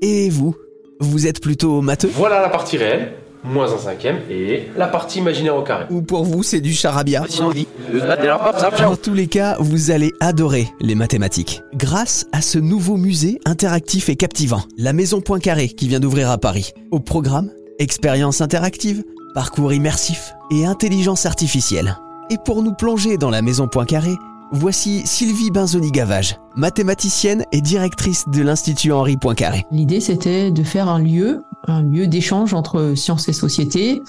Et vous Vous êtes plutôt matheux Voilà la partie réelle, moins un cinquième, et la partie imaginaire au carré. Ou pour vous, c'est du charabia Dans tous les cas, vous allez adorer les mathématiques. Grâce à ce nouveau musée interactif et captivant, la Maison Poincaré qui vient d'ouvrir à Paris. Au programme, expérience interactive, parcours immersif et intelligence artificielle. Et pour nous plonger dans la Maison Poincaré, voici Sylvie Benzoni-Gavage, mathématicienne et directrice de l'Institut Henri Poincaré. L'idée, c'était de faire un lieu, un lieu d'échange entre sciences et société.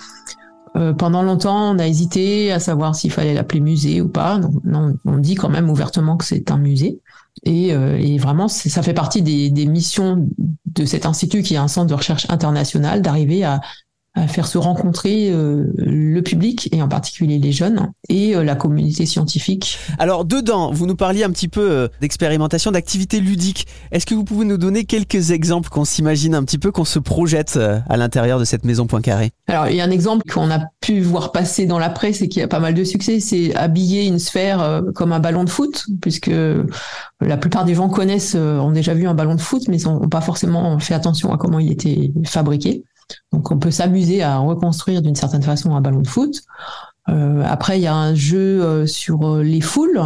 Euh, pendant longtemps, on a hésité à savoir s'il fallait l'appeler musée ou pas. Non, on dit quand même ouvertement que c'est un musée. Et, euh, et vraiment, ça fait partie des, des missions de cet institut qui est un centre de recherche international d'arriver à, à faire se rencontrer euh, le public et en particulier les jeunes et euh, la communauté scientifique Alors dedans, vous nous parliez un petit peu euh, d'expérimentation, d'activités ludiques. Est-ce que vous pouvez nous donner quelques exemples qu'on s'imagine un petit peu, qu'on se projette euh, à l'intérieur de cette Maison Poincaré? Alors, il y a un exemple qu'on a pu voir passer dans la presse et qui a pas mal de succès, c'est habiller une sphère euh, comme un ballon de foot, puisque la plupart des gens connaissent, euh, ont déjà vu un ballon de foot, mais n'ont pas forcément fait attention à comment il était fabriqué. Donc, on peut s'amuser à reconstruire d'une certaine façon un ballon de foot. Euh, après, il y a un jeu euh, sur euh, les foules.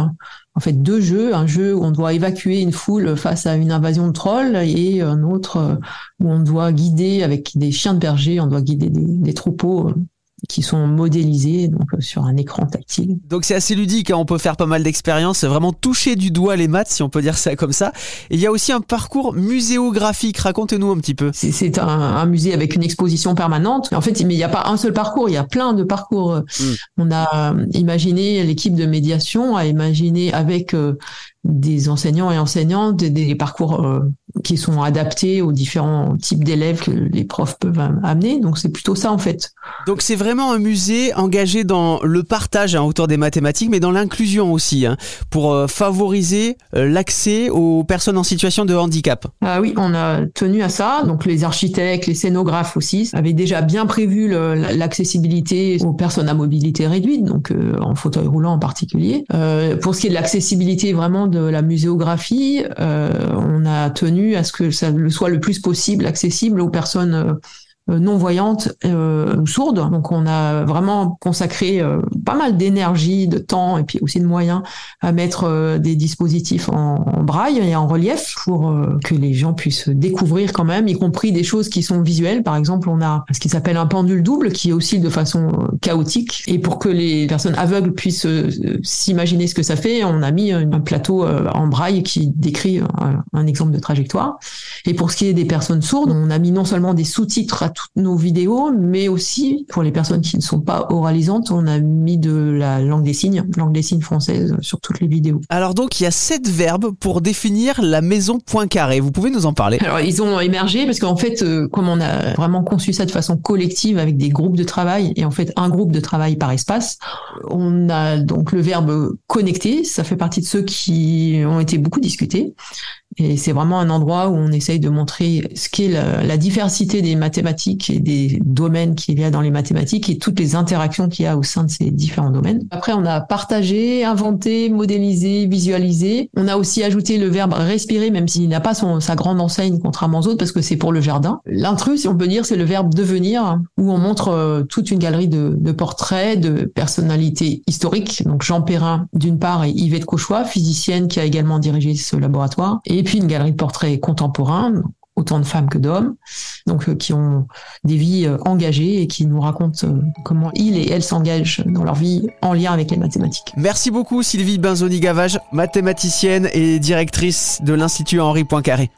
En fait, deux jeux. Un jeu où on doit évacuer une foule face à une invasion de trolls et un autre où on doit guider avec des chiens de berger, on doit guider des, troupeaux qui sont modélisés donc euh, sur un écran tactile. Donc c'est assez ludique, hein, on peut faire pas mal d'expériences, vraiment toucher du doigt les maths si on peut dire ça comme ça. Et il y a aussi un parcours muséographique, racontez-nous un petit peu. C'est- un, un musée avec une exposition permanente. En fait, mais il n'y a pas un seul parcours, il y a plein de parcours. On a euh, imaginé, l'équipe de médiation a imaginé avec euh, des enseignants et enseignantes des, des parcours euh, qui sont adaptés aux différents types d'élèves que les profs peuvent am- amener. Donc c'est plutôt ça en fait. Donc c'est vraiment un musée engagé dans le partage hein, autour des mathématiques, mais dans l'inclusion aussi, hein, pour euh, favoriser euh, l'accès aux personnes en situation de handicap. Ah oui, on a tenu à ça. Donc les architectes, les scénographes aussi avaient déjà bien prévu l'accessibilité aux personnes à mobilité réduite, donc en fauteuil roulant en particulier. Pour ce qui est de l'accessibilité vraiment la muséographie, euh, on a tenu à ce que ça soit le plus possible accessible aux personnes euh, non voyantes euh, ou sourdes. Donc on a vraiment consacré euh, pas mal d'énergie, de temps et puis aussi de moyens à mettre des dispositifs en, en braille et en relief pour que les gens puissent découvrir quand même, y compris des choses qui sont visuelles. Par exemple, on a ce qui s'appelle un pendule double qui oscille de façon chaotique. Et pour que les personnes aveugles puissent s'imaginer ce que ça fait, on a mis un plateau en braille qui décrit un exemple de trajectoire. Et pour ce qui est des personnes sourdes, on a mis non seulement des sous-titres à toutes nos vidéos, mais aussi pour les personnes qui ne sont pas oralisantes, on a mis de la langue des signes, langue des signes française sur toutes les vidéos. Alors donc il y a sept verbes pour définir la maison Poincaré. Vous pouvez nous en parler? Alors ils ont émergé parce qu'en fait, euh, comme on a vraiment conçu ça de façon collective avec des groupes de travail et en fait un groupe de travail par espace, on a donc le verbe connecter. Ça fait partie de ceux qui ont été beaucoup discutés. Et c'est vraiment un endroit où on essaye de montrer ce qu'est la, la diversité des mathématiques et des domaines qu'il y a dans les mathématiques et toutes les interactions qu'il y a au sein de ces différents domaines. Après, on a partagé, inventé, modélisé, visualisé. On a aussi ajouté le verbe respirer, même s'il n'a pas sa grande enseigne contrairement aux autres, parce que c'est pour le jardin. L'intrus, si on peut dire, c'est le verbe devenir, où on montre euh, toute une galerie de, de portraits de personnalités historiques. Donc Jean Perrin, d'une part, et Yvette Cauchois, physicienne qui a également dirigé ce laboratoire. Et puis une galerie de portraits contemporains, autant de femmes que d'hommes, donc euh, qui ont des vies euh, engagées et qui nous racontent euh, comment ils et elles s'engagent dans leur vie en lien avec les mathématiques. Merci beaucoup Sylvie Benzoni-Gavage, mathématicienne et directrice de l'Institut Henri Poincaré.